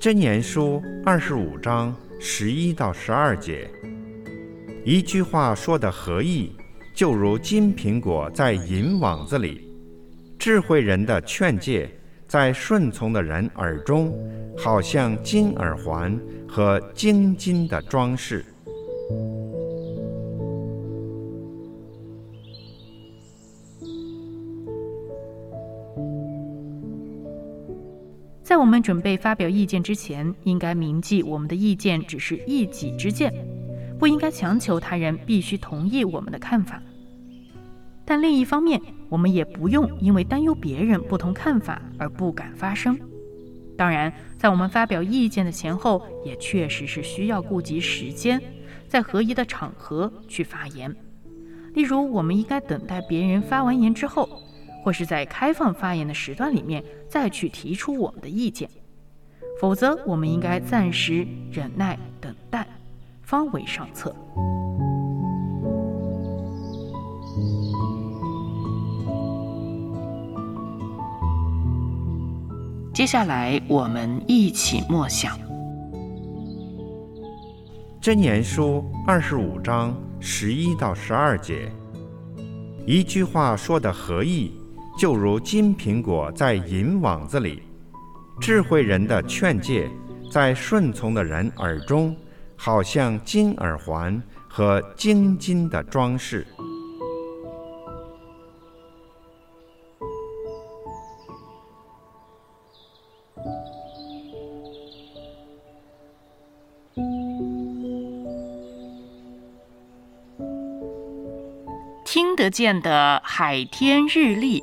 真言书二十五章十一到十二节，一句话说的合意，就如金苹果在银网子里，智慧人的劝诫。在顺从的人耳中，好像金耳环和金金的装饰。在我们准备发表意见之前，应该铭记我们的意见只是一己之见，不应该强求他人必须同意我们的看法。但另一方面，我们也不用因为担忧别人不同看法而不敢发声。当然，在我们发表意见的前后，也确实是需要顾及时间，在合宜的场合去发言。例如，我们应该等待别人发完言之后，或是在开放发言的时段里面再去提出我们的意见。否则，我们应该暂时忍耐等待，方为上策。接下来，我们一起默想《真言书》二十五章十一到十二节。一句话说的合意，就如金苹果在银网子里；智慧人的劝诫，在顺从的人耳中，好像金耳环和金金的装饰。听得见的海天日历，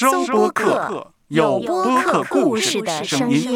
收播客，有播客故事的声音。